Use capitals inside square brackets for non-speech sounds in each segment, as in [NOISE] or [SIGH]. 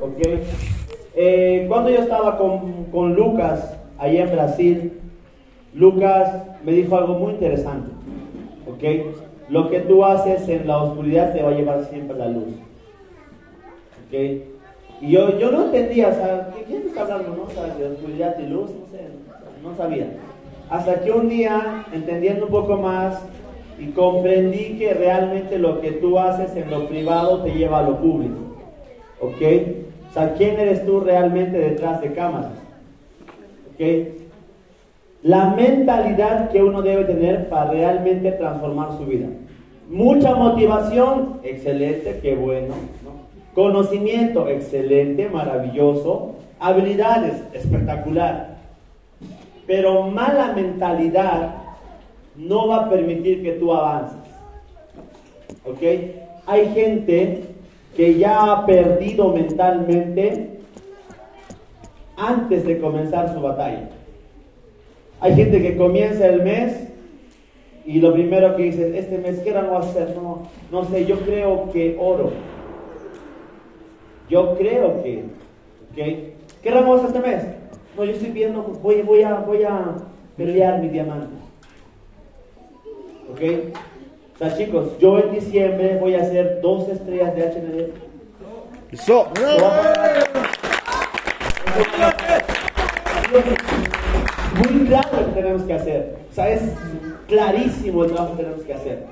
¿Ok? Eh, cuando yo estaba con, con Lucas allá en Brasil, Lucas me dijo algo muy interesante. ¿Ok? Lo que tú haces en la oscuridad te va a llevar siempre a la luz. ¿Ok? Y yo, yo no entendía, o sea, ¿quién está hablando, no? O sea, de oscuridad y luz, no sé, no sabía. Hasta que un día, entendiendo un poco más, y comprendí que realmente lo que tú haces en lo privado te lleva a lo público. ¿Ok? O sea, ¿quién eres tú realmente detrás de cámaras? ¿Ok? La mentalidad que uno debe tener para realmente transformar su vida. Mucha motivación, excelente, qué bueno. Conocimiento, excelente, maravilloso. Habilidades, espectacular. Pero mala mentalidad no va a permitir que tú avances. ¿Ok? Hay gente que ya ha perdido mentalmente antes de comenzar su batalla. Hay gente que comienza el mes y lo primero que dice, este mes, ¿qué a hacer? No, no sé, yo creo que oro. Yo creo que, ¿ok? ¿Qué hacer este mes? No, yo estoy viendo, voy, voy, a, voy a pelear mi diamante. ¿Ok? O sea, chicos, yo en diciembre voy a hacer dos estrellas de HND. Eso. Muy claro lo que tenemos que hacer. O sea, es clarísimo el trabajo que tenemos que hacer.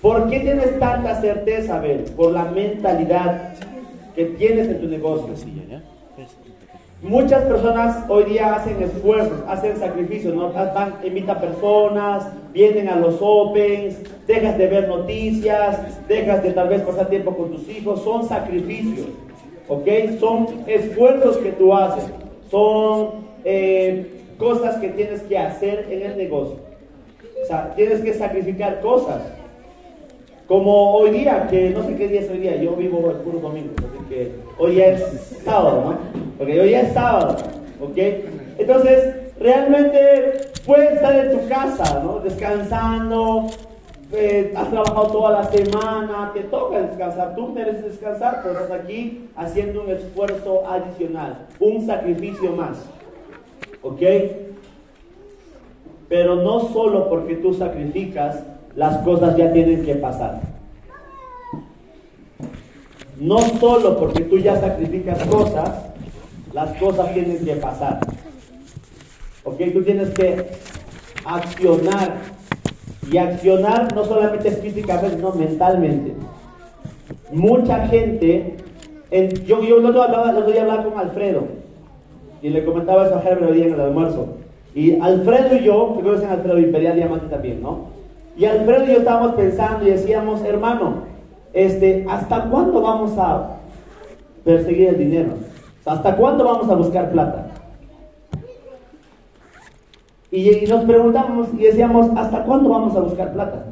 ¿Por qué tienes tanta certeza, Abel? Por la mentalidad que tienes en tu negocio. Muchas personas hoy día hacen esfuerzos, hacen sacrificios, ¿no? Van, invitan personas, vienen a los opens, dejas de ver noticias, dejas de tal vez pasar tiempo con tus hijos, son sacrificios, ¿ok? Son esfuerzos que tú haces, son eh, cosas que tienes que hacer en el negocio. O sea, tienes que sacrificar cosas. Como hoy día, que no sé qué día es hoy día, yo vivo el puro domingo, hoy es sábado, ¿no? Porque hoy es sábado, ¿ok? Entonces, realmente puedes estar en tu casa, ¿no? Descansando, eh, has trabajado toda la semana, te toca descansar, tú mereces descansar, pero estás aquí haciendo un esfuerzo adicional, un sacrificio más, ¿ok? Pero no solo porque tú sacrificas, las cosas ya tienen que pasar. No solo porque tú ya sacrificas cosas, las cosas tienen que pasar. ¿Ok? Tú tienes que accionar. Y accionar no solamente físicamente, no mentalmente. Mucha gente, en, yo, yo lo voy a hablar con Alfredo. Y le comentaba eso a Herbert hoy en el almuerzo. Y Alfredo y yo, que conocen Alfredo Imperial Diamante también, ¿no? Y Alfredo y yo estábamos pensando y decíamos, hermano, este, ¿hasta cuándo vamos a perseguir el dinero? ¿Hasta cuándo vamos a buscar plata? Y, nos preguntamos y decíamos, ¿hasta cuándo vamos a buscar plata?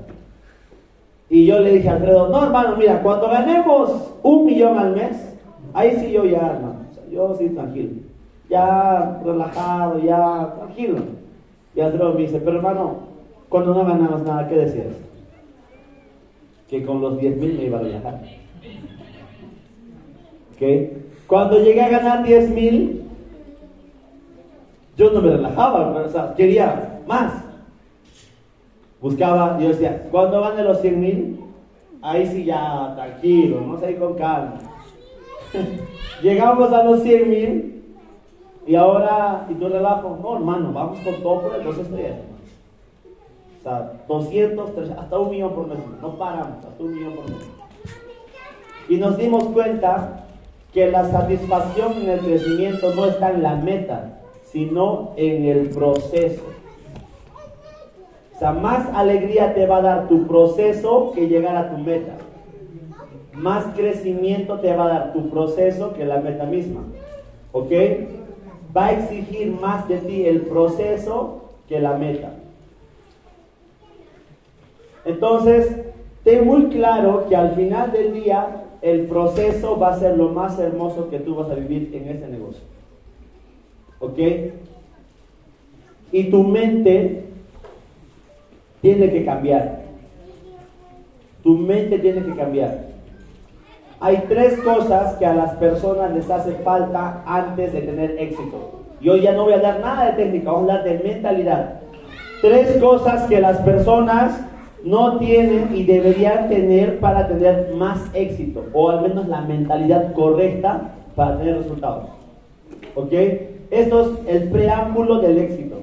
Y yo le dije a Alfredo, no hermano, mira, cuando ganemos un millón al mes, ahí sí yo ya, hermano, yo sí tranquilo, ya relajado, ya tranquilo. Y Alfredo me dice, pero hermano, cuando no ganamos nada, ¿qué decías? Que con los 10 mil me iba a relajar. ¿Ok? Cuando llegué a ganar 10 mil, yo no me relajaba, quería más. Buscaba, yo decía, cuando gane los 100 mil, ahí sí ya, tranquilo, no sé, con calma. [LAUGHS] Llegamos a los 100 mil y ahora, y tú relajo, no hermano, vamos con todo por el dos estrellas. Sea, 200, 300, hasta un millón por mes, no paramos, hasta un millón por mes. Y nos dimos cuenta que la satisfacción en el crecimiento no está en la meta, sino en el proceso. O sea, más alegría te va a dar tu proceso que llegar a tu meta. Más crecimiento te va a dar tu proceso que la meta misma. ¿Ok? Va a exigir más de ti el proceso que la meta. Entonces, ten muy claro que al final del día el proceso va a ser lo más hermoso que tú vas a vivir en ese negocio. ¿Ok? Y tu mente tiene que cambiar. Tu mente tiene que cambiar. hay tres cosas que a las personas les hace falta antes de tener éxito. Yo ya no voy a hablar nada de técnica, vamos a hablar de mentalidad. Tres cosas que las personas no tienen y deberían tener para tener más éxito, o al menos la mentalidad correcta para tener resultados. ¿Ok? Esto es el preámbulo del éxito.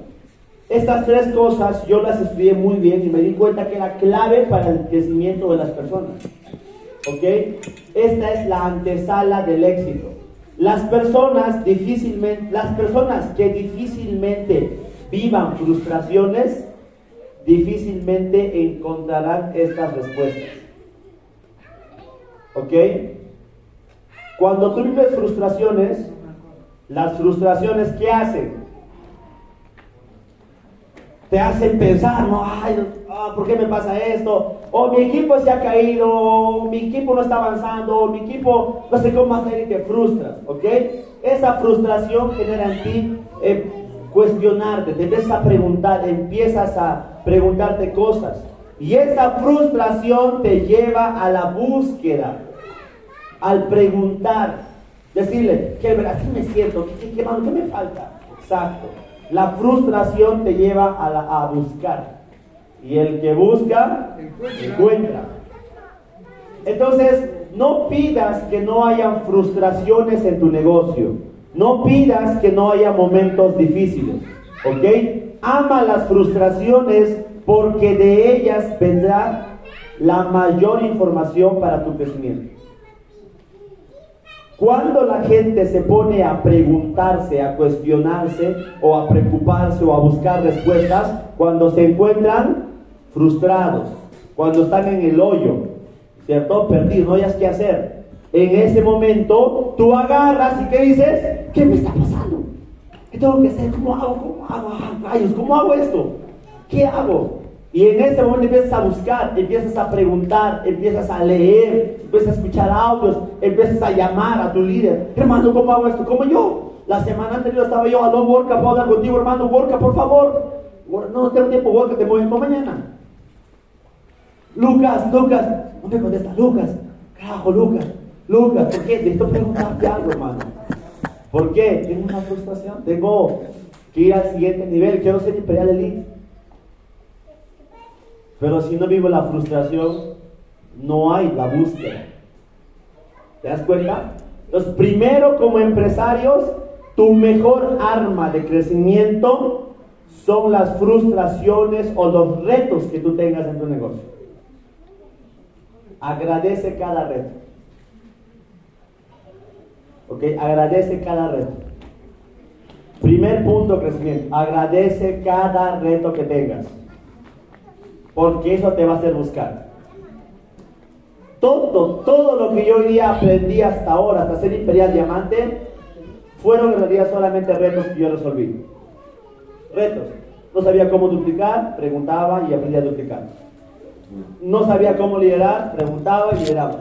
Estas tres cosas yo las estudié muy bien y me di cuenta que era clave para el crecimiento de las personas. ¿Ok? Esta es la antesala del éxito. Las personas difícilmente, las personas que difícilmente vivan frustraciones, difícilmente encontrarán estas respuestas. ¿Ok? Cuando tú vives frustraciones, las frustraciones, ¿qué hacen? te hacen pensar, no, ay, ah, ¿por qué me pasa esto? O mi equipo se ha caído, o mi equipo no está avanzando, o mi equipo no sé cómo hacer y te frustras, ¿ok? Esa frustración genera en ti eh, cuestionarte, te empiezas a preguntar, empiezas a preguntarte cosas. Y esa frustración te lleva a la búsqueda, al preguntar, decirle, que así me siento, ¿qué, qué, qué me falta? Exacto. La frustración te lleva a, buscar. Y el que busca, encuentra. Entonces, no pidas que no hayan frustraciones en tu negocio. No pidas que no haya momentos difíciles. ¿Ok? Ama las frustraciones porque de ellas vendrá la mayor información para tu crecimiento. Cuando la gente se pone a preguntarse, a cuestionarse o a preocuparse o a buscar respuestas, cuando se encuentran frustrados, cuando están en el hoyo, ¿cierto? Perdidos, no hayas qué hacer. En ese momento tú agarras y ¿qué dices? ¿Qué me está pasando? ¿Qué tengo que hacer? ¿Cómo hago? ¿Cómo hago? Ah, rayos, ¿cómo hago esto? ¿Qué hago? Y en ese momento empiezas a buscar, empiezas a preguntar, empiezas a leer, empiezas a escuchar audios, empiezas a llamar a tu líder. Hermano, ¿cómo hago esto? ¿Cómo yo? La semana anterior estaba yo, aló, Worka, ¿puedo hablar contigo, hermano? Worka, por favor. No, tengo tiempo, Worka, te movemos mañana. Lucas, Lucas, no me contesta, Lucas, carajo, Lucas, Lucas, ¿por qué? Necesito preguntarte algo, hermano. ¿Por qué? Tengo una frustración, tengo que ir al siguiente nivel, quiero ser imperial elite. Pero si no vivo la frustración, no hay la búsqueda. ¿Te das cuenta? Entonces, primero como empresarios, tu mejor arma de crecimiento son las frustraciones o los retos que tú tengas en tu negocio. Agradece cada reto. ¿Ok? Agradece cada reto. Primer punto crecimiento. Agradece cada reto que tengas porque eso te va a hacer buscar. Todo, todo lo que yo hoy día aprendí hasta ahora, hasta ser imperial diamante, fueron en realidad solamente retos que yo resolví. Retos. No sabía cómo duplicar, preguntaba y aprendía a duplicar. No sabía cómo liderar, preguntaba y lideraba.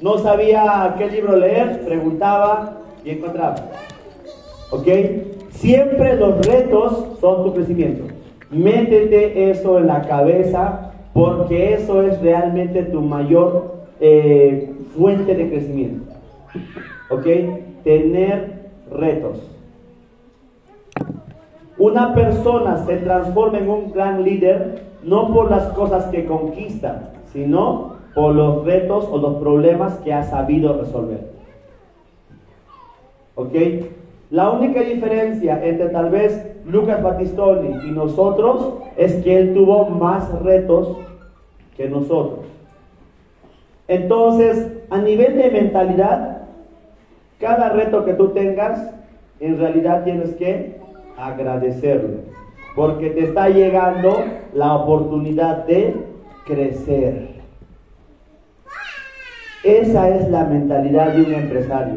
No sabía qué libro leer, preguntaba y encontraba. ¿Ok? Siempre los retos son tu crecimiento. Métete eso en la cabeza porque eso es realmente tu mayor eh, fuente de crecimiento. ¿Ok? Tener retos. Una persona se transforma en un gran líder no por las cosas que conquista, sino por los retos o los problemas que ha sabido resolver. ¿Ok? La única diferencia entre tal vez Lucas Battistoni y nosotros es que él tuvo más retos que nosotros. Entonces, a nivel de mentalidad, cada reto que tú tengas, en realidad tienes que agradecerlo, porque te está llegando la oportunidad de crecer. Esa es la mentalidad de un empresario.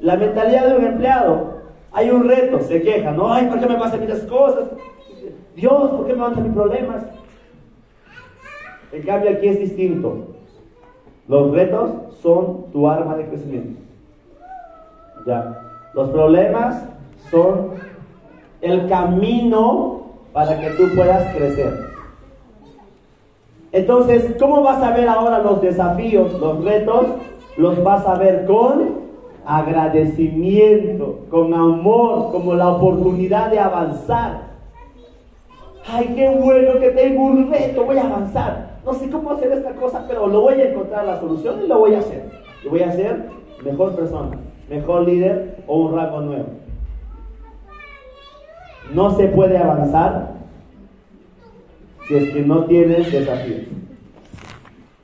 La mentalidad de un empleado. Hay un reto, se queja, no, ay, ¿por qué me pasan estas cosas? Dios, ¿por qué me pasan mis problemas? En cambio aquí es distinto. Los retos son tu arma de crecimiento. Ya. Los problemas son el camino para que tú puedas crecer. Entonces, ¿cómo vas a ver ahora los desafíos, los retos? Los vas a ver con agradecimiento, con amor, como la oportunidad de avanzar. Ay, qué bueno que tengo un reto, voy a avanzar. No sé cómo hacer esta cosa, pero lo voy a encontrar la solución y lo voy a hacer. Y voy a ser mejor persona, mejor líder o un rango nuevo. No se puede avanzar si es que no tienes desafíos.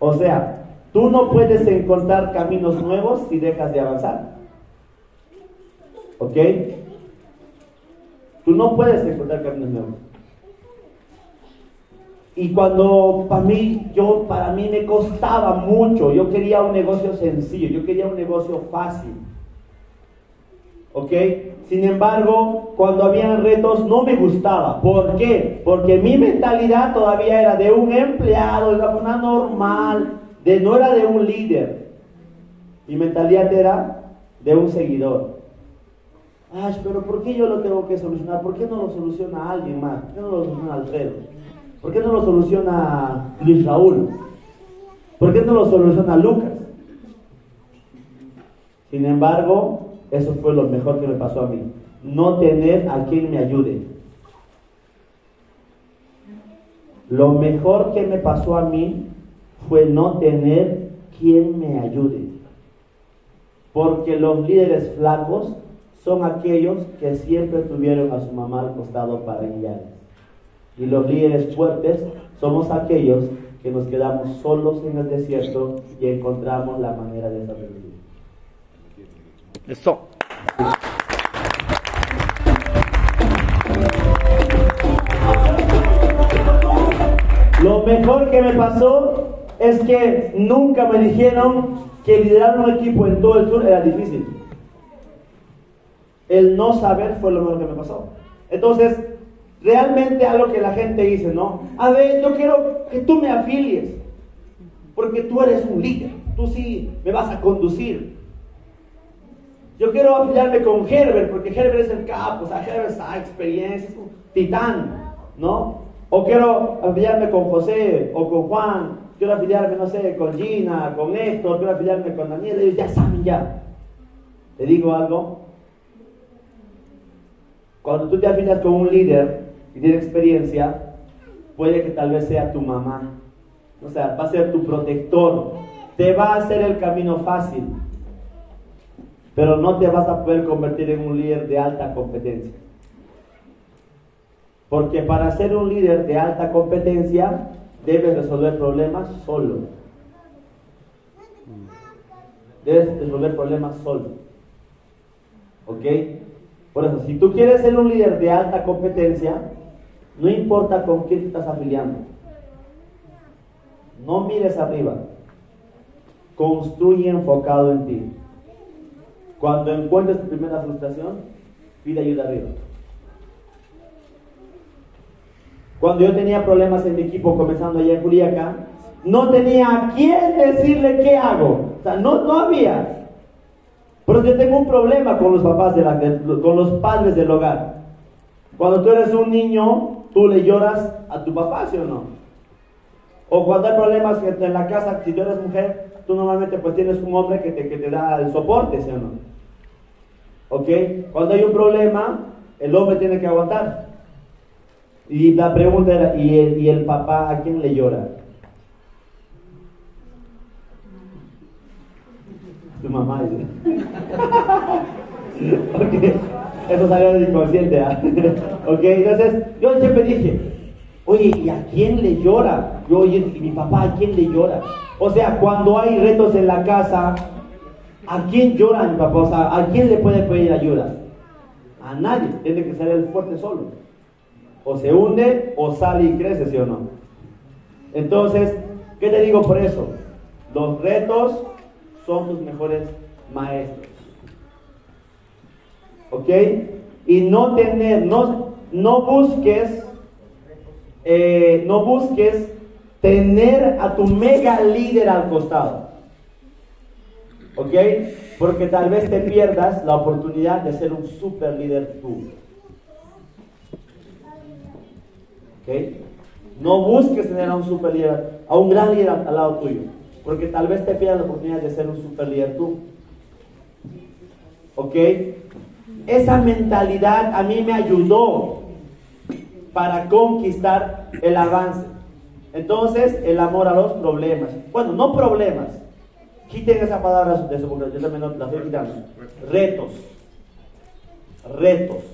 O sea, tú no puedes encontrar caminos nuevos si dejas de avanzar. ¿Ok? Tú no puedes encontrar caminos nuevos. Y cuando para mí, yo, para mí me costaba mucho, yo quería un negocio sencillo, yo quería un negocio fácil. ¿Ok? Sin embargo, cuando habían retos no me gustaba. ¿Por qué? Porque mi mentalidad todavía era de un empleado, de una normal, de, no era de un líder. Mi mentalidad era de un seguidor. Ay, pero ¿por qué yo lo tengo que solucionar? ¿Por qué no lo soluciona alguien más? ¿Por qué no lo soluciona Alfredo? ¿Por qué no lo soluciona Luis Raúl? ¿Por qué no lo soluciona Lucas? Sin embargo, eso fue lo mejor que me pasó a mí. No tener a quien me ayude. Lo mejor que me pasó a mí fue no tener quien me ayude. Porque los líderes flacos son aquellos que siempre tuvieron a su mamá al costado para guiarles. Y los líderes fuertes somos aquellos que nos quedamos solos en el desierto y encontramos la manera de sobrevivir. Eso. Lo mejor que me pasó es que nunca me dijeron que liderar un equipo en todo el sur era difícil. El no saber fue lo mejor que me pasó. Entonces, realmente algo que la gente dice, ¿no? A ver, yo quiero que tú me afilies, porque tú eres un líder, tú sí me vas a conducir. Yo quiero afiliarme con Herbert, porque Herbert es el capo, o sea, Herbert está experiencia, es titán, ¿no? O quiero afiliarme con José o con Juan, quiero afiliarme, no sé, con Gina, con Héctor, quiero afiliarme con Daniel, ellos ya saben ya. Te digo algo, cuando tú te afilias con un líder, y tiene experiencia, puede que tal vez sea tu mamá. O sea, va a ser tu protector. Te va a hacer el camino fácil. Pero no te vas a poder convertir en un líder de alta competencia. Porque para ser un líder de alta competencia, debes resolver problemas solo. Debes resolver problemas solo. ¿Ok? Por eso, si tú quieres ser un líder de alta competencia, no importa con quién te estás afiliando. No mires arriba. Construye enfocado en ti. Cuando encuentres tu primera frustración, pide ayuda arriba. Cuando yo tenía problemas en mi equipo comenzando allá en Culiacán, no tenía a quién decirle qué hago. O sea, no, no había. Pero yo tengo un problema con los papás, de la, con los padres del hogar. Cuando tú eres un niño, tú le lloras a tu papá, ¿sí o no? O cuando hay problemas en la casa, si tú eres mujer, tú normalmente pues tienes un hombre que te, que te da el soporte, ¿sí o no? ¿Ok? Cuando hay un problema, el hombre tiene que aguantar. Y la pregunta era, ¿y el, y el papá a quién le llora? Tu mamá dice. [LAUGHS] ok. Eso salió del inconsciente. ¿ah? [LAUGHS] ok, entonces yo siempre dije, oye, ¿y a quién le llora? Yo, oye, ¿y mi papá a quién le llora? O sea, cuando hay retos en la casa, ¿a quién llora mi papá? ¿a quién le puede pedir ayuda? A nadie, tiene que ser el fuerte solo. O se hunde o sale y crece, ¿sí o no? Entonces, ¿qué te digo por eso? Los retos son tus mejores maestros. ¿ok? Y no tener, no, no busques, eh, no busques tener a tu mega líder al costado, ¿ok? Porque tal vez te pierdas la oportunidad de ser un super líder tú, ¿ok? No busques tener a un super líder, a un gran líder al lado tuyo, porque tal vez te pierdas la oportunidad de ser un super líder tú. ¿Ok? Esa mentalidad a mí me ayudó para conquistar el avance. Entonces, el amor a los problemas. Bueno, no problemas. Quiten esa palabra de su boca. Yo también la estoy quitando. Retos. Retos.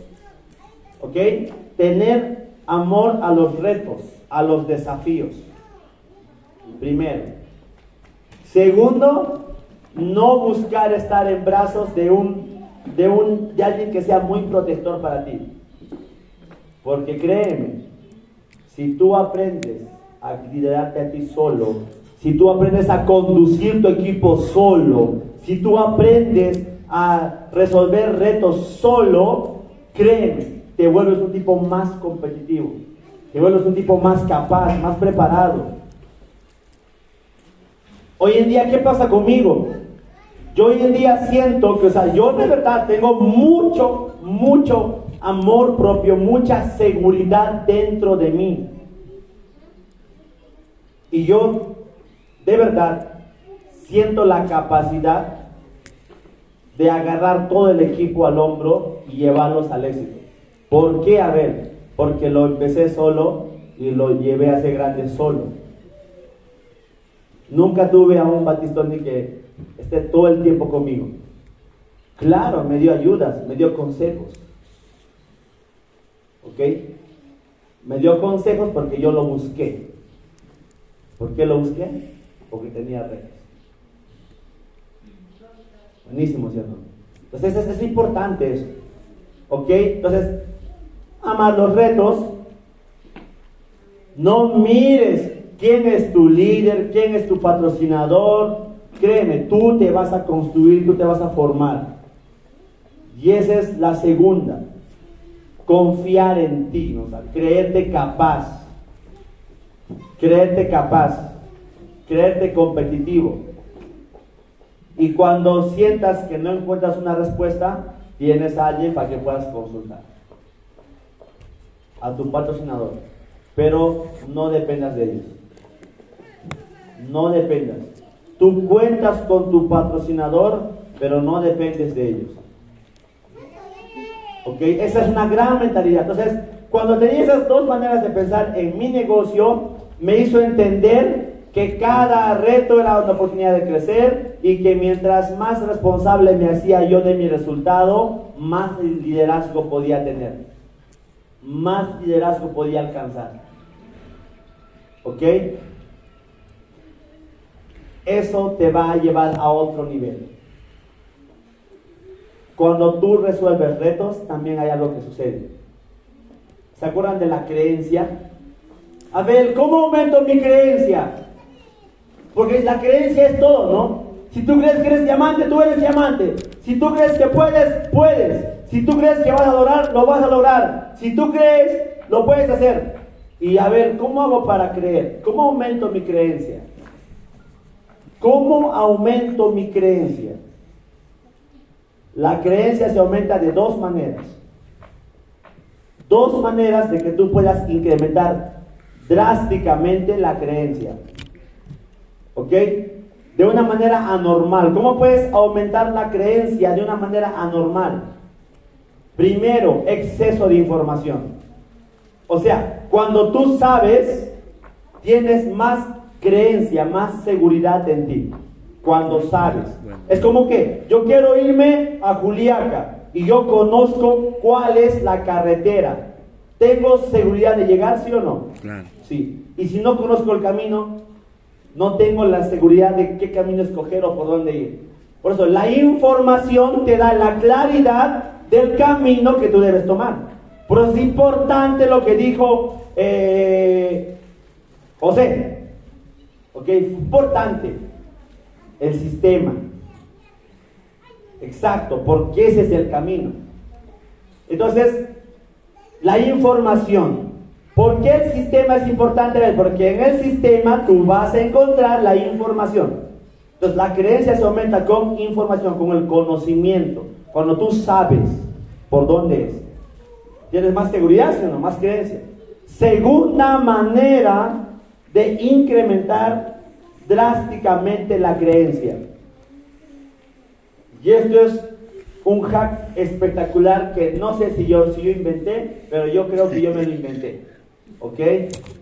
¿Ok? Tener amor a los retos, a los desafíos. Primero. Segundo, no buscar estar en brazos de un, de un, de alguien que sea muy protector para ti. Porque créeme, si tú aprendes a liderarte a ti solo, si tú aprendes a conducir tu equipo solo, si tú aprendes a resolver retos solo, créeme, te vuelves un tipo más competitivo, te vuelves un tipo más capaz, más preparado. Hoy en día, ¿qué pasa conmigo? Yo hoy en día siento que, o sea, yo de verdad tengo mucho, mucho amor propio, mucha seguridad dentro de mí. Y yo, de verdad, siento la capacidad de agarrar todo el equipo al hombro y llevarlos al éxito. ¿Por qué? A ver, porque lo empecé solo y lo llevé a ser grande solo. Nunca tuve a un Batistoni que esté todo el tiempo conmigo. Claro, me dio ayudas, me dio consejos. ¿Ok? Me dio consejos porque yo lo busqué. ¿Por qué lo busqué? Porque tenía retos. Buenísimo, ¿cierto? Entonces es, importante eso. ¿Ok? Entonces, ama los retos. No mires quién es tu líder, quién es tu patrocinador. Créeme, tú te vas a construir, tú te vas a formar. Y esa es la segunda. Confiar en ti, ¿no? creerte capaz creerte capaz, creerte competitivo. Y cuando sientas que no encuentras una respuesta, tienes a alguien para que puedas consultar. A tu patrocinador. Pero no dependas de ellos. No dependas. Tú cuentas con tu patrocinador, pero no dependes de ellos. ¿Ok? Esa es una gran mentalidad. Entonces, cuando tenía esas dos maneras de pensar en mi negocio, me hizo entender que cada reto era una oportunidad de crecer y que mientras más responsable me hacía yo de mi resultado, más liderazgo podía tener, más liderazgo podía alcanzar. ¿Ok? Eso te va a llevar a otro nivel. Cuando tú resuelves retos, también hay algo que sucede. ¿Se acuerdan de la creencia? A ver, ¿cómo aumento mi creencia? Porque la creencia es todo, ¿no? Si tú crees que eres diamante, tú eres diamante. Si tú crees que puedes, puedes. Si tú crees que vas a lograr, lo vas a lograr. Si tú crees, lo puedes hacer. Y a ver, ¿cómo hago para creer? ¿Cómo aumento mi creencia? ¿Cómo aumento mi creencia? La creencia se aumenta de dos maneras. Dos maneras de que tú puedas incrementar drásticamente la creencia. ¿Ok? De una manera anormal. ¿Cómo puedes aumentar la creencia de una manera anormal? Primero, exceso de información. O sea, cuando tú sabes, tienes más creencia, más seguridad en ti. Cuando sabes. Es como que yo quiero irme a Juliaca y yo conozco cuál es la carretera. ¿Tengo seguridad de llegar, sí o no? Claro. Sí. Y si no conozco el camino, no tengo la seguridad de qué camino escoger o por dónde ir. Por eso, la información te da la claridad del camino que tú debes tomar. Por eso es importante lo que dijo eh, José. ¿Ok? Importante. El sistema. Exacto, porque ese es el camino. Entonces, la información. ¿Por qué el sistema es importante? Porque en el sistema tú vas a encontrar la información. Entonces la creencia se aumenta con información, con el conocimiento. Cuando tú sabes por dónde es. Tienes más seguridad, sino más creencia. Segunda manera de incrementar drásticamente la creencia. Y esto es un hack espectacular que no sé si yo, si yo inventé, pero yo creo que yo me lo inventé. ¿Ok?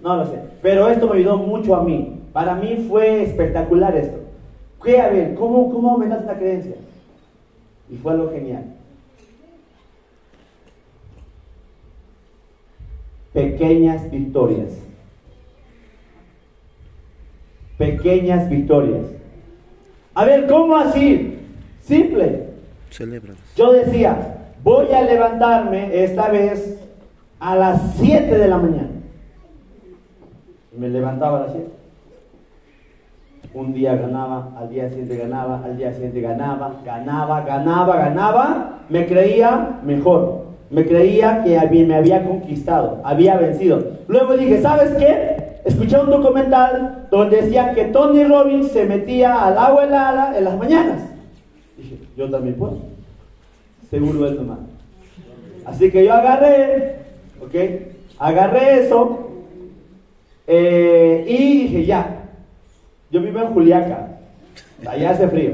No lo sé. Pero esto me ayudó mucho a mí. Para mí fue espectacular esto. ¿Qué? A ver, ¿cómo, cómo aumentas la creencia? Y fue algo genial. Pequeñas victorias. Pequeñas victorias. A ver, ¿cómo así? Simple. Yo decía, voy a levantarme esta vez a las 7 de la mañana. Me levantaba a las 7. Un día ganaba, al día siguiente ganaba, al día siguiente ganaba, ganaba, ganaba, ganaba. Me creía mejor. Me creía que me había conquistado, había vencido. Luego dije, ¿sabes qué? Escuché un documental donde decía que Tony Robbins se metía al agua helada en las mañanas. Dije, yo también puedo. Seguro es normal. Así que yo agarré, ¿ok? Agarré eso eh, y dije, ya, yo vivo en Juliaca, allá hace frío.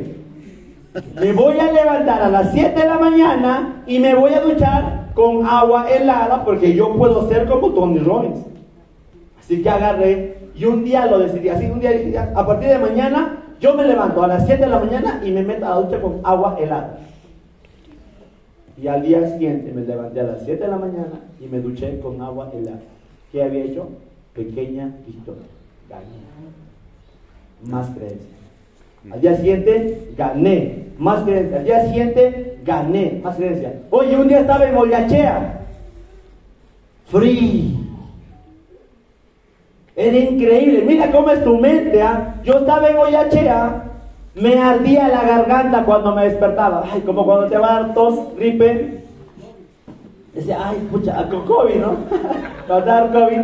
Me voy a levantar a las 7 de la mañana y me voy a duchar con agua helada porque yo puedo ser como Tony Robbins. Así que agarré y un día lo decidí. Así un día dije, a partir de mañana yo me levanto a las 7 de la mañana y me meto a la ducha con agua helada. Y al día siguiente me levanté a las 7 de la mañana y me duché con agua helada. ¿Qué había hecho? Pequeña victoria. Gané más creencia. Al día siguiente, gané, más creencia. Al día siguiente, gané, más creencia. Oye, un día estaba en Oyachea, free. Era increíble. Mira cómo es tu mente. ¿ah? Yo estaba en Oyachea, me ardía la garganta cuando me despertaba. Ay, como cuando te va a dar tos, gripe. Decía, ay, pucha, con COVID, ¿no? [LAUGHS] dar COVID,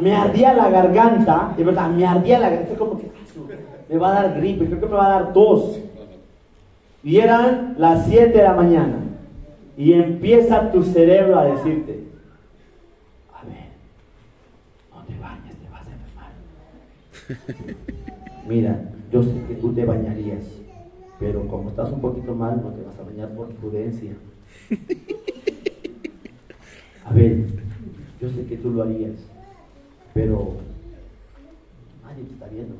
me ardía la garganta. De verdad, me ardía la garganta. Como que, me va a dar gripe, creo que me va a dar tos. Y eran las 7 de la mañana. Y empieza tu cerebro a decirte, a ver, no te bañes, te vas a enfermar. [LAUGHS] Mira, yo sé que tú te bañarías, pero como estás un poquito mal, no te vas a bañar por prudencia. [LAUGHS] A ver, yo sé que tú lo harías, pero nadie te está viendo.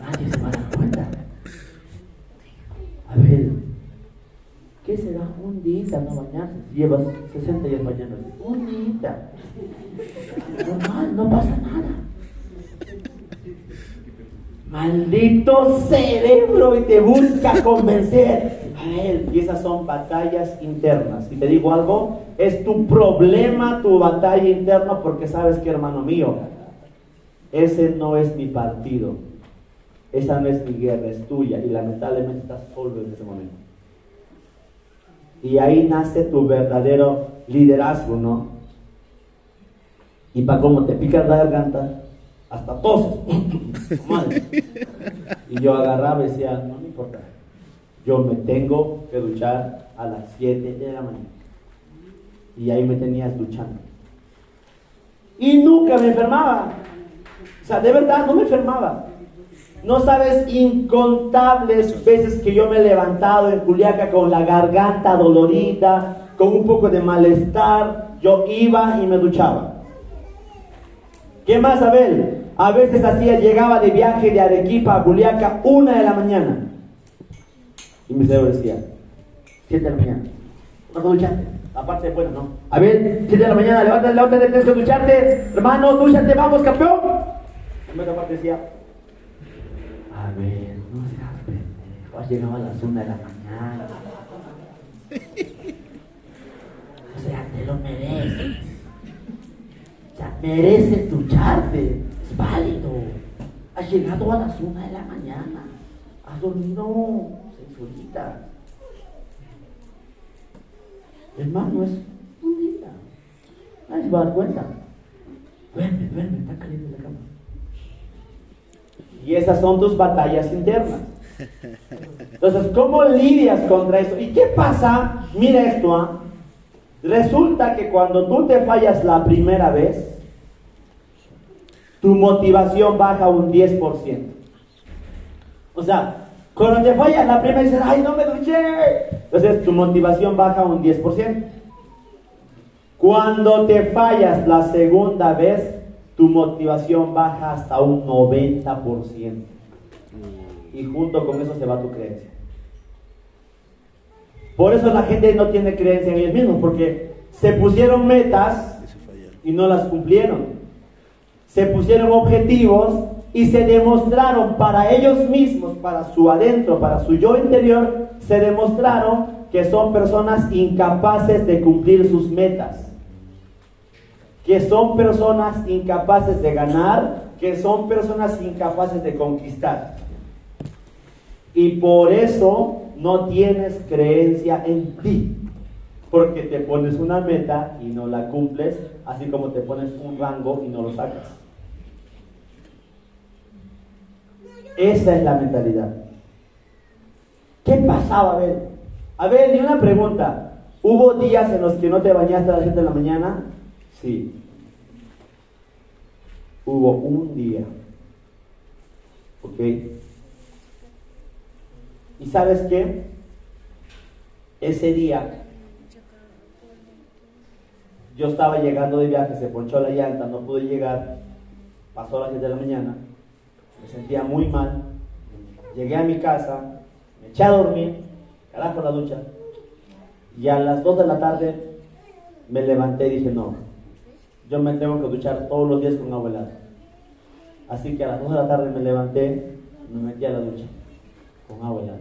Nadie se va a dar cuenta. A ver, ¿qué será un día no bañarse? Llevas 60 días bañándote. Un día. Normal, no pasa nada. Maldito cerebro y te busca convencer a él. Y esas son batallas internas. Y te digo algo, es tu problema, tu batalla interna, porque sabes que, hermano mío, ese no es mi partido. Esa no es mi guerra, es tuya. Y lamentablemente estás solo en ese momento. Y ahí nace tu verdadero liderazgo, ¿no? Y para cómo te pica la garganta, hasta toses. [LAUGHS] y yo agarraba y decía, no me importa. Yo me tengo que duchar a las 7 de la mañana. Y ahí me tenías duchando. Y nunca me enfermaba. O sea, de verdad, no me enfermaba. No sabes incontables veces que yo me he levantado en Juliaca con la garganta dolorida, con un poco de malestar. Yo iba y me duchaba. ¿Qué más, Abel? A veces hacía, llegaba de viaje de Arequipa a Juliaca, una de la mañana. Y mi cerebro decía, siete de la mañana. No ducharte. Aparte de bueno, no. A ver, siete de la mañana, levántate, levántate, tienes que ducharte. Hermano, dúchate, vamos, campeón. En otra parte decía, a ver, no seas pendejo, has llegado a las una de la mañana. O sea, te lo mereces. O sea, mereces ducharte. Es válido. Has llegado a las una de la mañana. Has dormido seis horitas. Hermano, es un día. Nadie se va a dar cuenta. Duerme, duerme, está caliente la cama. Y esas son tus batallas internas. Entonces, ¿cómo lidias contra eso? ¿Y qué pasa? Mira esto, ¿ah? Resulta que cuando tú te fallas la primera vez, tu motivación baja un 10%. O sea, cuando te fallas la primera dices, ay, no me duché. Entonces tu motivación baja un 10%. Cuando te fallas la segunda vez, tu motivación baja hasta un 90%. Y junto con eso se va tu creencia. Por eso la gente no tiene creencia en ellos mismos, porque se pusieron metas y no las cumplieron. Se pusieron objetivos y se demostraron para ellos mismos, para su adentro, para su yo interior, se demostraron que son personas incapaces de cumplir sus metas, que son personas incapaces de ganar, que son personas incapaces de conquistar. Y por eso no tienes creencia en ti, porque te pones una meta y no la cumples, así como te pones un rango y no lo sacas. Esa es la mentalidad. ¿Qué pasaba, a ver? A ver, ni una pregunta. ¿Hubo días en los que no te bañaste a las 7 de la mañana? Sí. Hubo un día. ¿Ok? ¿Y sabes qué? Ese día yo estaba llegando de viaje, se ponchó la llanta, no pude llegar, pasó a las 7 de la mañana me sentía muy mal. Llegué a mi casa, me eché a dormir, carajo la ducha, y a las 2 de la tarde me levanté y dije, no, yo me tengo que duchar todos los días con agua helada. Así que a las 2 de la tarde me levanté me metí a la ducha con agua helada.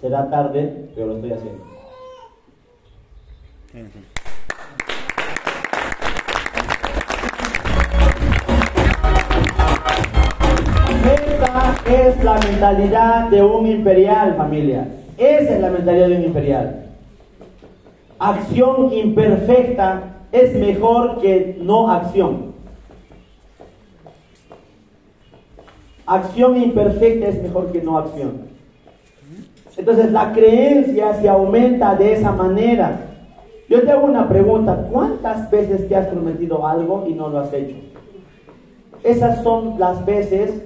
Será tarde, pero lo estoy haciendo. Es la mentalidad de un imperial, familia. Esa es la mentalidad de un imperial. Acción imperfecta es mejor que no acción. Acción imperfecta es mejor que no acción. Entonces la creencia se aumenta de esa manera. Yo te hago una pregunta, ¿cuántas veces te has prometido algo y no lo has hecho? Esas son las veces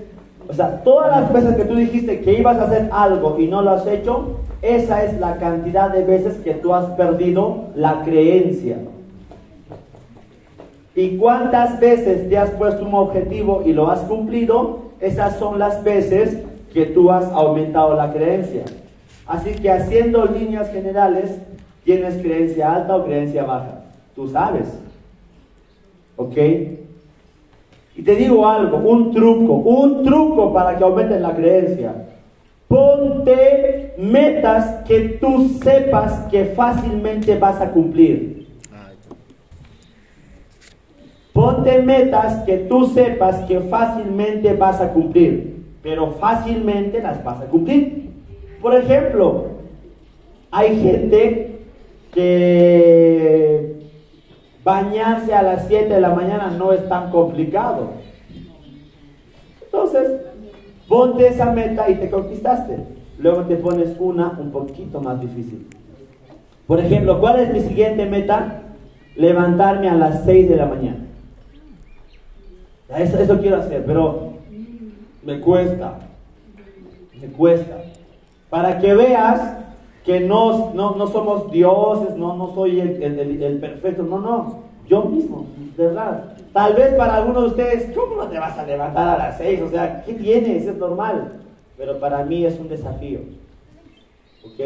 o sea, todas las veces que tú dijiste que ibas a hacer algo y no lo has hecho, esa es la cantidad de veces que tú has perdido la creencia. ¿Y cuántas veces te has puesto un objetivo y lo has cumplido? Esas son las veces que tú has aumentado la creencia. Así que haciendo líneas generales, tienes creencia alta o creencia baja. Tú sabes. ¿Ok? Y te digo algo, un truco, un truco para que aumentes la creencia. Ponte metas que tú sepas que fácilmente vas a cumplir. Ponte metas que tú sepas que fácilmente vas a cumplir, pero fácilmente las vas a cumplir. Por ejemplo, hay gente que Bañarse a las 7 de la mañana no es tan complicado. Entonces, ponte esa meta y te conquistaste. Luego te pones una un poquito más difícil. Por ejemplo, ¿cuál es mi siguiente meta? Levantarme a las 6 de la mañana. Eso, eso quiero hacer, pero me cuesta. Me cuesta. Para que veas que no, no, somos dioses, no, no soy el, perfecto, no, no, yo mismo, de verdad. Tal vez para algunos de ustedes, ¿cómo no te vas a levantar a las seis? O sea, ¿qué tienes? Es normal. Pero para mí es un desafío. ¿Ok?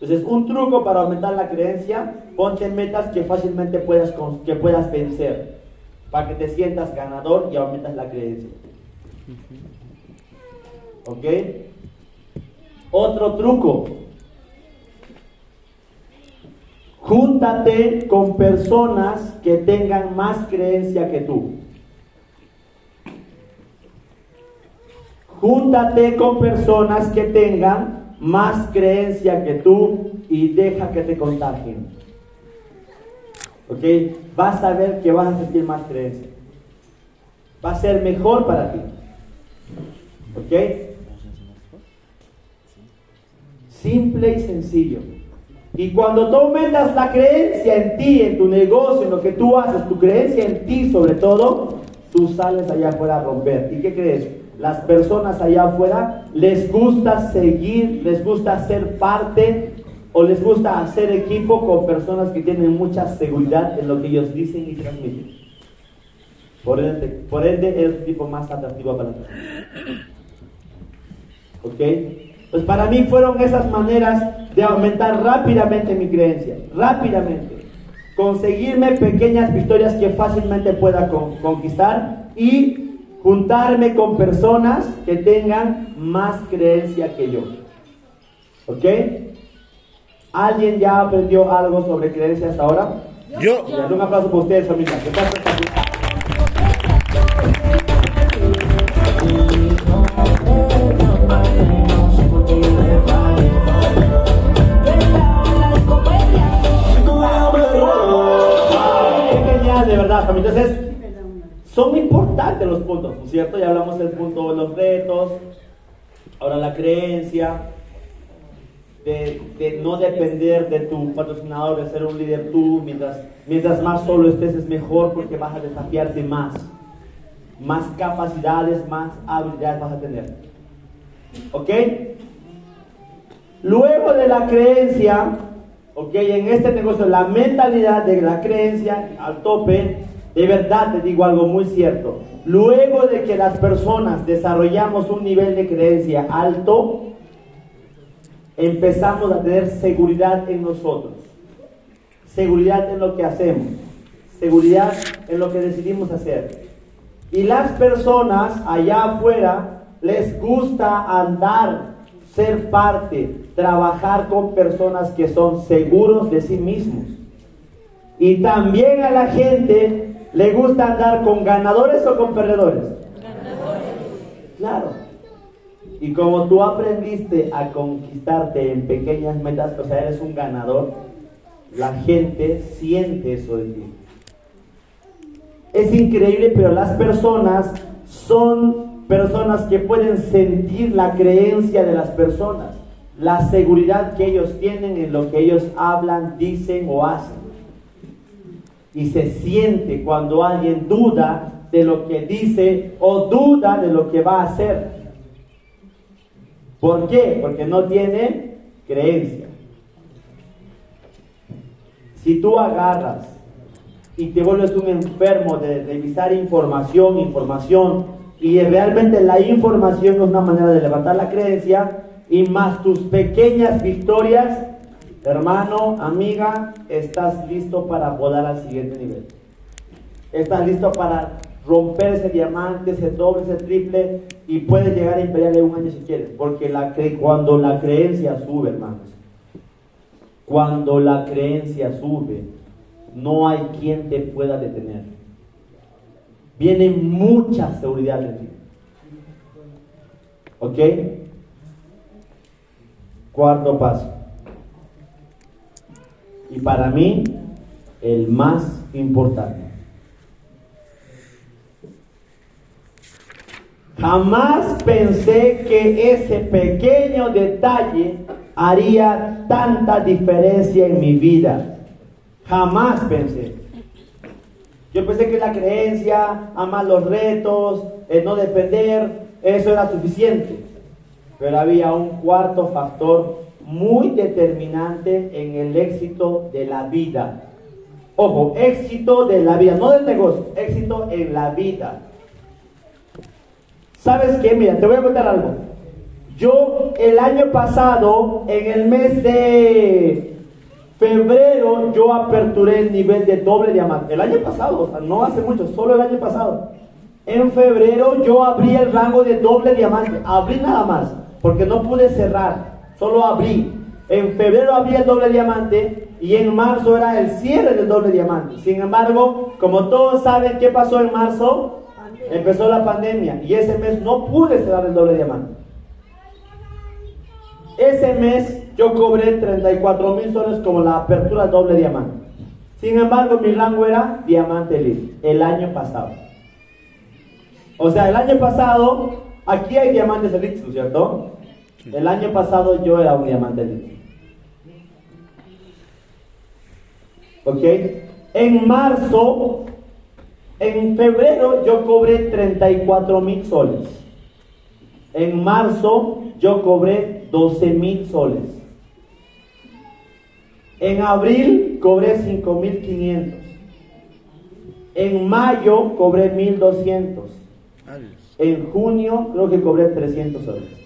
Entonces, un truco para aumentar la creencia, ponte metas que fácilmente puedas, que puedas vencer, para que te sientas ganador y aumentas la creencia. ¿Ok? Otro truco, Júntate con personas que tengan más creencia que tú. Júntate con personas que tengan más creencia que tú y deja que te contagien. ¿Ok? Vas a ver que vas a sentir más creencia. Va a ser mejor para ti. ¿Ok? Simple y sencillo. Y cuando tú aumentas la creencia en ti, en tu negocio, en lo que tú haces, tu creencia en ti sobre todo, tú sales allá afuera a romper. ¿Y qué crees? Las personas allá afuera les gusta seguir, les gusta ser parte o les gusta hacer equipo con personas que tienen mucha seguridad en lo que ellos dicen y transmiten. Por ende, por ende es el tipo más atractivo para ti. ¿Ok? Pues para mí fueron esas maneras de aumentar rápidamente mi creencia, rápidamente. Conseguirme pequeñas victorias que fácilmente pueda conquistar y juntarme con personas que tengan más creencia que yo. ¿Ok? ¿Alguien ya aprendió algo sobre creencias ahora? Yo. Un aplauso para ustedes, familia. Entonces, son importantes los puntos, ¿no es cierto? Ya hablamos del punto de los retos, ahora la creencia, de, no depender de tu patrocinador, de ser un líder tú, mientras, mientras más solo estés es mejor porque vas a desafiarte más, más capacidades, más habilidades vas a tener. ¿Ok? Luego de la creencia, ok, en este negocio, la mentalidad de la creencia al tope, de verdad te digo algo muy cierto. Luego de que las personas desarrollamos un nivel de creencia alto, empezamos a tener seguridad en nosotros, seguridad en lo que hacemos, seguridad en lo que decidimos hacer. Y las personas allá afuera les gusta andar, ser parte, trabajar con personas que son seguros de sí mismos. Y también a la gente le gusta andar con ganadores o con perdedores. Ganadores. Claro. Y como tú aprendiste a conquistarte en pequeñas metas, o sea, eres un ganador, la gente siente eso de ti. Es increíble, pero las personas son personas que pueden sentir la creencia de las personas, la seguridad que ellos tienen en lo que ellos hablan, dicen o hacen. Y se siente cuando alguien duda de lo que dice o duda de lo que va a hacer. ¿Por qué? Porque no tiene creencia. Si tú agarras y te vuelves un enfermo de revisar información, información, y realmente la información es una manera de levantar la creencia, y más tus pequeñas victorias, hermano, amiga, estás listo para volar al siguiente nivel. Estás listo para romper ese diamante, ese doble, ese triple, y puedes llegar a imperial un año si quieres. Porque cuando la creencia sube, hermanos, cuando la creencia sube, no hay quien te pueda detener. Viene mucha seguridad de ti. ¿Ok? Cuarto paso. Y para mí, el más importante. Jamás pensé que ese pequeño detalle haría tanta diferencia en mi vida. Jamás pensé. Yo pensé que la creencia, amar los retos, el no depender, eso era suficiente. Pero había un cuarto factor muy determinante en el éxito de la vida. Ojo, éxito de la vida, no del negocio, éxito en la vida. ¿Sabes qué? Mira, te voy a contar algo. Yo el año pasado, en el mes de febrero, yo aperturé el nivel de doble diamante. El año pasado, o sea, no hace mucho, solo el año pasado. En febrero yo abrí el rango de doble diamante. Abrí nada más, porque no pude cerrar. Solo abrí. En febrero abrí el doble diamante y en marzo era el cierre del doble diamante. Sin embargo, como todos saben qué pasó en marzo, Empezó la pandemia y ese mes no pude cerrar el doble diamante. Ese mes yo cobré 34 mil soles como la apertura doble diamante. Sin embargo, mi rango era diamante elite el año pasado. O sea, el año pasado, aquí hay diamantes elite, ¿no es cierto? El año pasado yo era un diamante. ¿Ok? En marzo, en febrero yo cobré 34 mil soles. En marzo yo cobré 12 mil soles. En abril cobré 5 mil 500. En mayo cobré 1200. En junio creo que cobré 300 soles.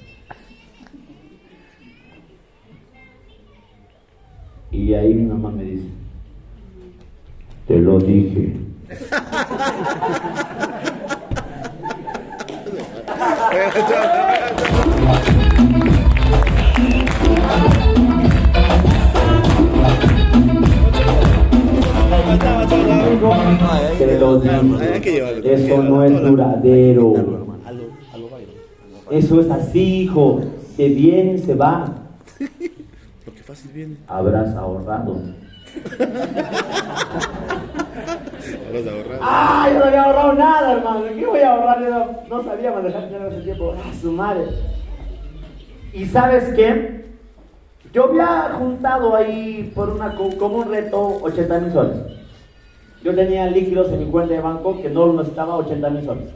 Y ahí mi mamá me dice, te lo dije. Eso no es duradero. Eso es así, hijo. Se viene, se va. Fácil viene. Habrás ahorrado. Habrás ahorrado. ¡Ah! Yo no había ahorrado nada, hermano. ¿Qué voy a ahorrar? Yo no, no sabía manejar dinero en ese tiempo. ¡Ah, su madre! ¿Y sabes qué? Yo había juntado ahí por una, co- como un reto 80 mil soles. Yo tenía líquidos en mi cuenta de banco que no necesitaba 80 mil soles.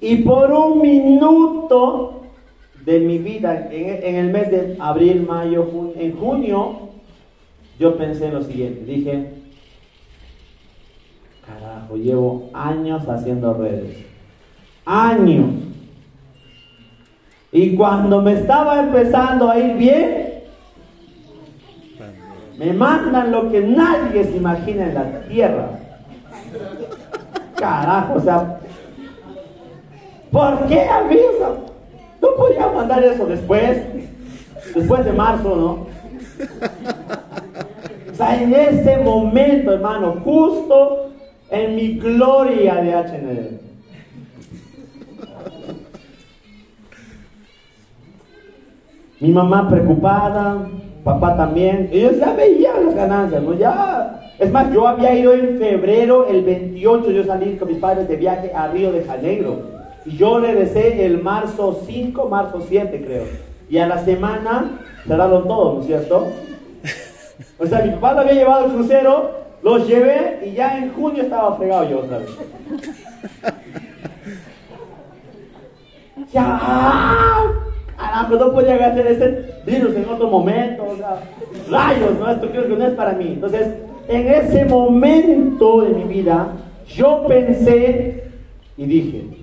Y por un minuto de mi vida, en, el mes de abril, mayo, junio, en junio, yo pensé en lo siguiente. Dije, carajo, llevo años haciendo redes. Años. Y cuando me estaba empezando a ir bien, me mandan lo que nadie se imagina en la tierra. Carajo, o sea, ¿por qué a mí? O sea, no podía mandar eso después, después de marzo, ¿no? O sea, en ese momento, hermano, justo en mi gloria de HND. Mi mamá preocupada, papá también. Ellos ya veían las ganancias, ¿no? Ya. Es más, yo había ido en febrero, el 28, yo salí con mis padres de viaje a Río de Janeiro. Y yo regresé el marzo 5, marzo 7, creo. Y a la semana cerraron todo, ¿no es cierto? O sea, mi papá lo había llevado al crucero, los llevé y ya en junio estaba fregado yo otra vez. Ya, carajo, no podía hacer este virus en otro momento, o sea, rayos, no, esto creo que no es para mí. Entonces, en ese momento de mi vida, yo pensé y dije,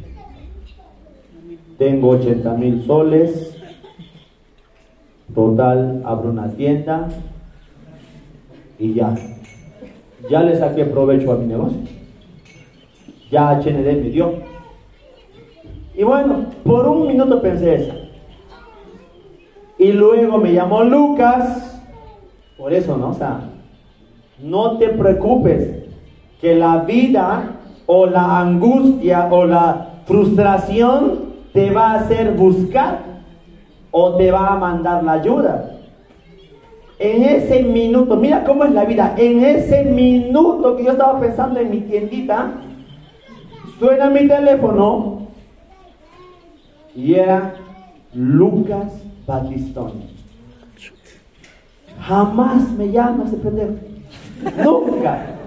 tengo 80 mil soles, total, abro una tienda y ya, ya le saqué provecho a mi negocio. Ya HND me dio. Y bueno, por un minuto pensé eso. Y luego me llamó Lucas. Por eso, ¿no? O sea, no te preocupes que la vida o la angustia o la frustración te va a hacer buscar o te va a mandar la ayuda. En ese minuto, mira cómo es la vida, en ese minuto que yo estaba pensando en mi tiendita, suena mi teléfono y era Lucas Batistón. Jamás me llama ese pendejo. Nunca.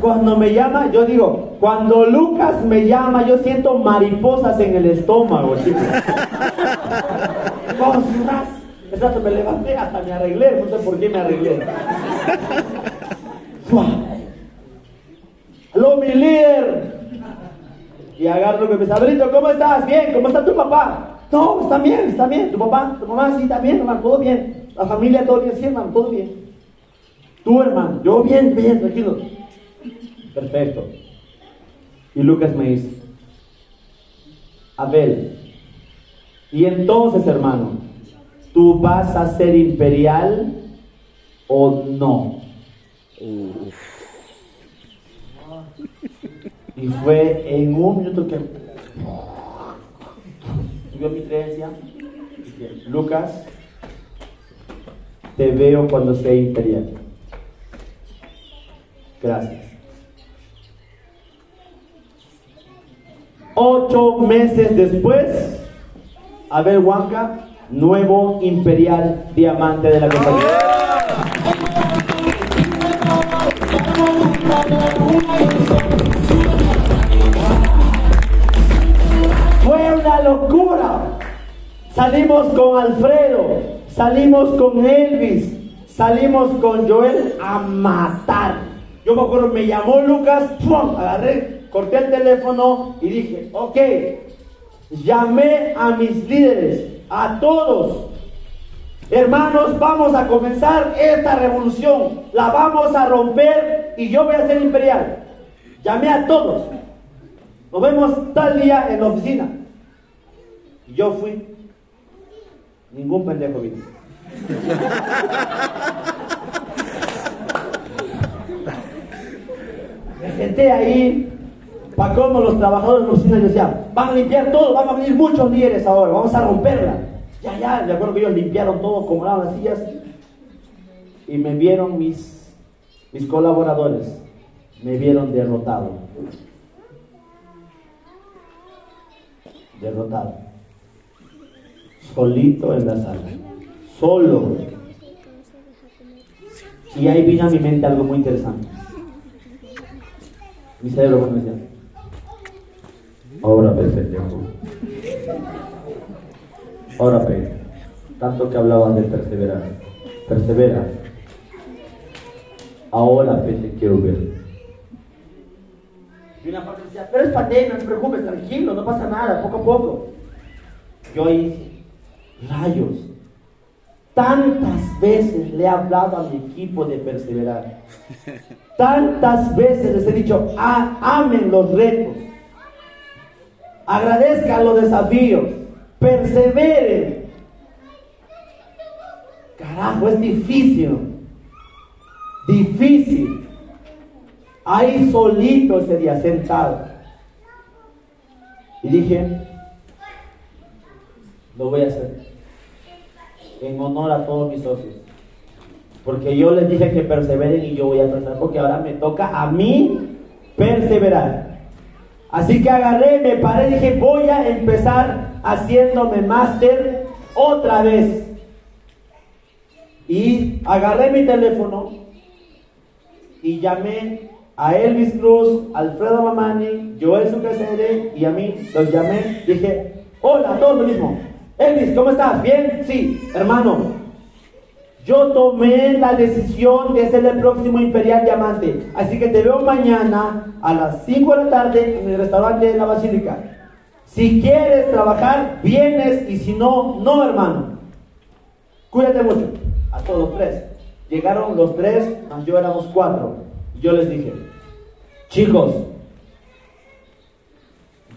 Cuando me llama, yo digo, cuando Lucas me llama, yo siento mariposas en el estómago, chicos. [LAUGHS] Cosas. Exacto, me levanté, hasta me arreglé, no sé por qué me arreglé. ¡Aló, mi líder! Y agarro que me dice, Abrito, ¿cómo estás? Bien, ¿cómo está tu papá? No, está bien, está bien. ¿Tu papá? ¿Tu mamá? Sí, está bien, hermano, todo bien. La familia, todo bien, sí, hermano, todo bien. Tú, hermano, yo bien, bien, tranquilo. Perfecto. Y Lucas me dice, Abel, y entonces, hermano, ¿tú vas a ser imperial o no? Y fue en un minuto que subió mi creencia. Lucas, te veo cuando sea imperial. Gracias. Ocho meses después, Abel Huanca, nuevo imperial diamante de la compañía. Fue una locura. Salimos con Alfredo, salimos con Elvis, salimos con Joel a matar. Yo me acuerdo, me llamó Lucas, agarré, corté el teléfono y dije, ok, llamé a mis líderes, a todos. Hermanos, vamos a comenzar esta revolución, la vamos a romper y yo voy a ser imperial. Llamé a todos. Nos vemos tal día en la oficina. Y yo fui. Ningún pendejo vino. [LAUGHS] Me senté ahí. Para cómo los trabajadores de la decían, van a limpiar todo, van a venir muchos líderes ahora, vamos a romperla. Ya, ya, de acuerdo que ellos limpiaron todo, acomodaron las sillas. Y me vieron mis, mis colaboradores, me vieron derrotado. Derrotado. Solito en la sala. Solo. Y ahí vino a mi mente algo muy interesante. Mi cerebro me decía, ahora pendejo. Ahora ve, tanto que hablaban de perseverar, persevera. Ahora ve, te quiero ver. Y una parte decía, pero es pandemia, no te preocupes, tranquilo, no pasa nada, poco a poco. Yo ahí, rayos, tantas veces le he hablado a mi equipo de perseverar. [LAUGHS] Tantas veces les he dicho, "Ah, amen los retos, agradezcan los desafíos, perseveren. Carajo, es difícil, difícil. Ahí solito ese día sentado. Y dije, lo voy a hacer en honor a todos mis socios. Porque yo les dije que perseveren y yo voy a perseverar porque ahora me toca a mí perseverar. Así que agarré, me paré dije, voy a empezar haciéndome máster otra vez. Y agarré mi teléfono y llamé a Elvis Cruz, Alfredo Mamani, Joel Sucresere y a mí los llamé. Dije, hola, todo lo mismo. Elvis, ¿cómo estás? ¿Bien? Sí, hermano. Yo tomé la decisión de ser el próximo Imperial Diamante. Así que te veo mañana a las 5 de la tarde en el restaurante de la Basílica. Si quieres trabajar, vienes y si no, no, hermano. Cuídate mucho. A todos tres. Llegaron los tres, yo éramos cuatro. Yo les dije, chicos,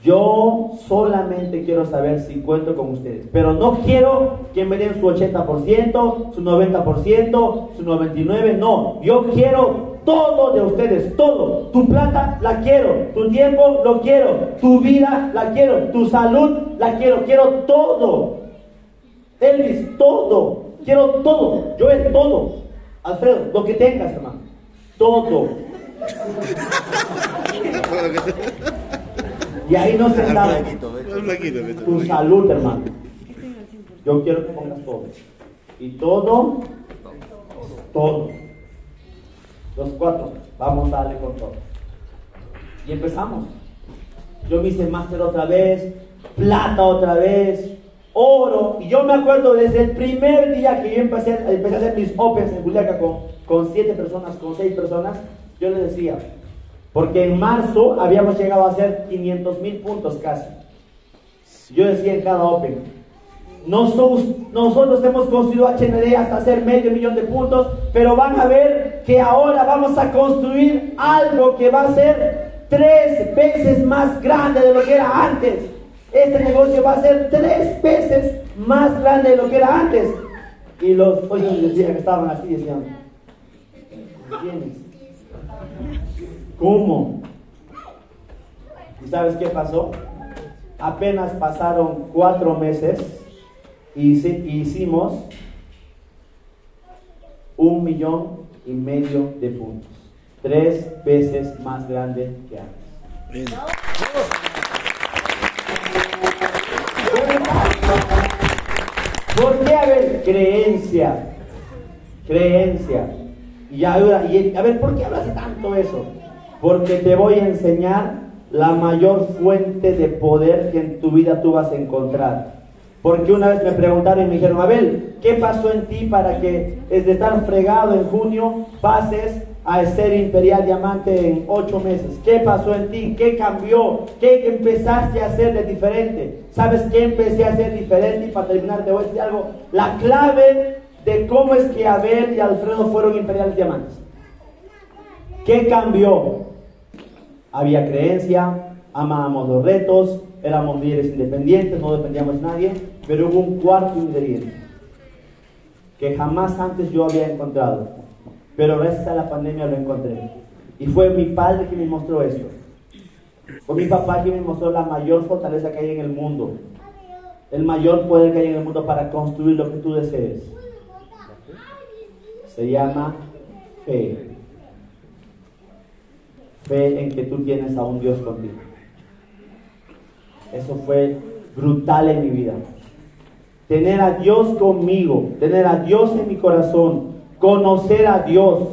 yo solamente quiero saber si cuento con ustedes, pero no quiero que me den su 80%, su 90%, su 99%, no, yo quiero todo de ustedes, todo. Tu plata la quiero, tu tiempo lo quiero, tu vida la quiero, tu salud la quiero, quiero todo. Elvis, todo, quiero todo, Joel, todo. Alfredo, lo que tengas, hermano, todo. [LAUGHS] Y ahí no se da tu salud, hermano. Yo quiero que pongas todo. Y todo, todo. Los cuatro, vamos a darle con todo. Y empezamos. Yo me hice máster otra vez, plata otra vez, oro. Y yo me acuerdo desde el primer día que yo empecé, empecé a hacer mis opens en Juliaca con, con siete personas, con seis personas, yo les decía, porque en marzo habíamos llegado a hacer 500 mil puntos casi. Yo decía en cada Open, nosotros, hemos construido HND hasta hacer medio millón de puntos, pero van a ver que ahora vamos a construir algo que va a ser tres veces más grande de lo que era antes. Este negocio va a ser tres veces más grande de lo que era antes. Y los oye, decían que estaban así, decían, ¿quiénes? ¿Cómo? ¿Y sabes qué pasó? Apenas pasaron cuatro meses y hici- hicimos un millón y medio de puntos. Tres veces más grande que antes. ¿Por qué? A ver, creencia. Creencia. Y, ahora, y a ver, ¿por qué hablas tanto eso? Porque te voy a enseñar la mayor fuente de poder que en tu vida tú vas a encontrar. Porque una vez me preguntaron y me dijeron, Abel, ¿qué pasó en ti para que desde estar fregado en junio pases a ser imperial diamante en ocho meses? ¿Qué pasó en ti? ¿Qué cambió? ¿Qué empezaste a hacer de diferente? ¿Sabes qué empecé a hacer diferente? Y para terminar te voy a decir algo. La clave de cómo es que Abel y Alfredo fueron imperiales diamantes. ¿Qué cambió? Había creencia, amábamos los retos, éramos líderes independientes, no dependíamos de nadie, pero hubo un cuarto ingrediente que jamás antes yo había encontrado, pero gracias a la pandemia lo encontré. Y fue mi padre que me mostró esto. Fue mi papá que me mostró la mayor fortaleza que hay en el mundo, el mayor poder que hay en el mundo para construir lo que tú desees. Se llama fe. Fe en que tú tienes a un Dios contigo. Eso fue brutal en mi vida. Tener a Dios conmigo, tener a Dios en mi corazón, conocer a Dios,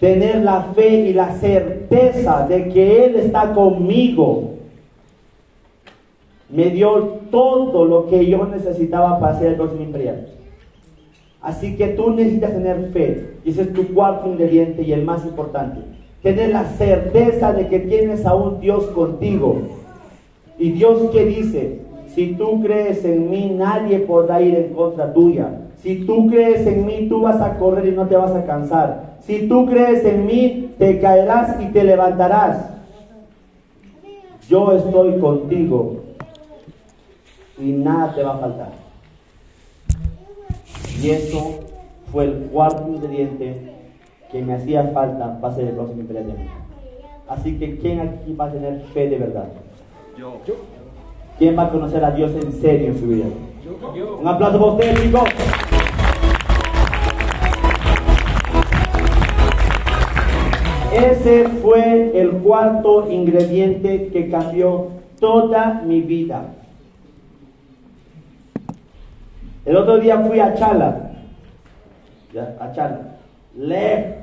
tener la fe y la certeza de que Él está conmigo, me dio todo lo que yo necesitaba para ser el próximo imperial. Así que tú necesitas tener fe, y ese es tu cuarto ingrediente y el más importante. Tener la certeza de que tienes a un Dios contigo y Dios que dice, si tú crees en mí, nadie podrá ir en contra tuya. Si tú crees en mí, tú vas a correr y no te vas a cansar. Si tú crees en mí, te caerás y te levantarás. Yo estoy contigo y nada te va a faltar. Y eso fue el cuarto ingrediente que me hacía falta para ser el próximo imperio. Así que, ¿quién aquí va a tener fe de verdad? Yo. ¿Quién va a conocer a Dios en serio en su vida? Yo. Un aplauso para ustedes, chicos. Ese fue el cuarto ingrediente que cambió toda mi vida. El otro día fui a Chala. Ya, a Chala. Le.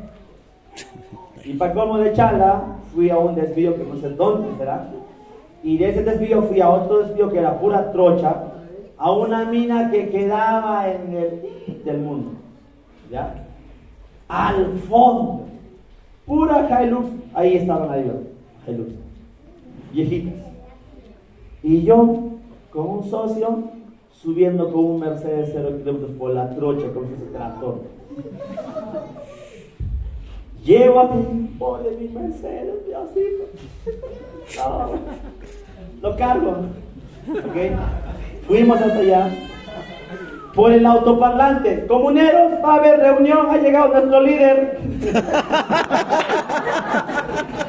Y para cómo de Chala, fui a un desvío que no sé dónde será. Y de ese desvío fui a otro desvío que era pura trocha, a una mina que quedaba en el del mundo. ¿Ya? Al fondo. Pura Hilux. Ahí estaban ahí, Hilux. Viejitas. Y yo, con un socio, subiendo con un Mercedes 0 kilómetros por la trocha, con ese tractor. Tiempo de mi Mercedes, Diosito. No, lo cargo. ¿Okay? Fuimos hasta allá. Por el autoparlante. Comuneros, va a haber reunión, ha llegado nuestro líder.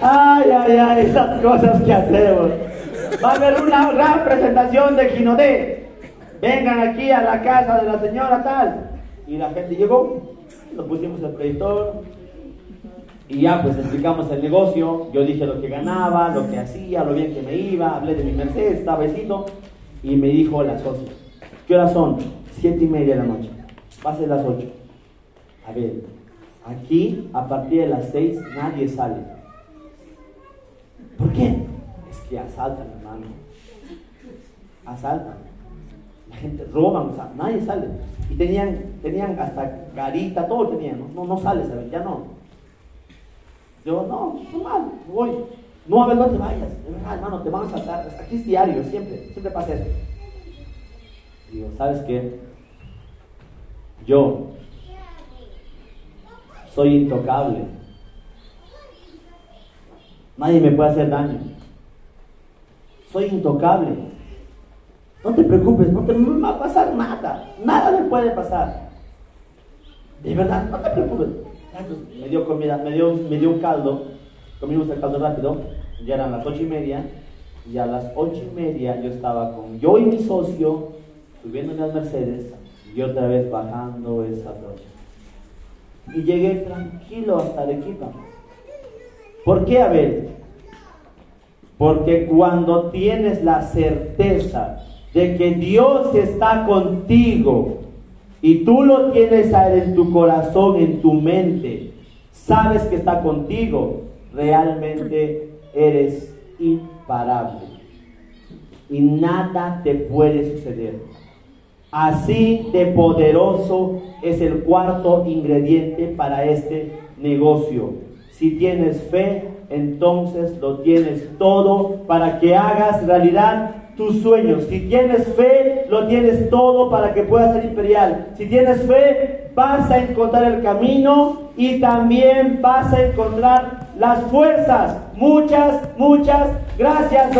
Ay, ay, ay, esas cosas que hacemos. Va a haber una gran presentación de Ginodé. Vengan aquí a la casa de la señora tal. Y la gente llegó, lo pusimos el proyector, y ya pues explicamos el negocio, yo dije lo que ganaba, lo que hacía, lo bien que me iba, hablé de mi Mercedes, estaba besito, y me dijo la socia, ¿qué horas son? Siete y media de la noche, va a las ocho. A ver, aquí a partir de las seis nadie sale. ¿Por qué? Es que asaltan, hermano. Asaltan. La gente roba, o sea, nadie sale. Y tenían, tenían hasta carita, todo tenían, no, no, no sale, ¿sabes? Ya no. Yo, no, normal, voy. No, a ver, no te vayas. De verdad, hermano, te van a saltar. Aquí es diario, siempre, siempre pasa eso. Digo, ¿sabes qué? Yo soy intocable. Nadie me puede hacer daño. Soy intocable. No te preocupes, no te va a pasar nada. Nada me puede pasar. De verdad, no te preocupes me dio comida, me dio, me dio un caldo, comimos el caldo rápido, ya eran las ocho y media, y a las ocho y media yo estaba con yo y mi socio subiendo en las Mercedes y otra vez bajando esa trocha. Y llegué tranquilo hasta Arequipa. ¿Por qué, Abel? Porque cuando tienes la certeza de que Dios está contigo, y tú lo tienes en tu corazón, en tu mente, sabes que está contigo, realmente eres imparable. Y nada te puede suceder. Así de poderoso es el cuarto ingrediente para este negocio. Si tienes fe, entonces lo tienes todo para que hagas realidad tus sueños. Si tienes fe, lo tienes todo para que puedas ser imperial. Si tienes fe, vas a encontrar el camino y también vas a encontrar las fuerzas. Muchas, muchas gracias.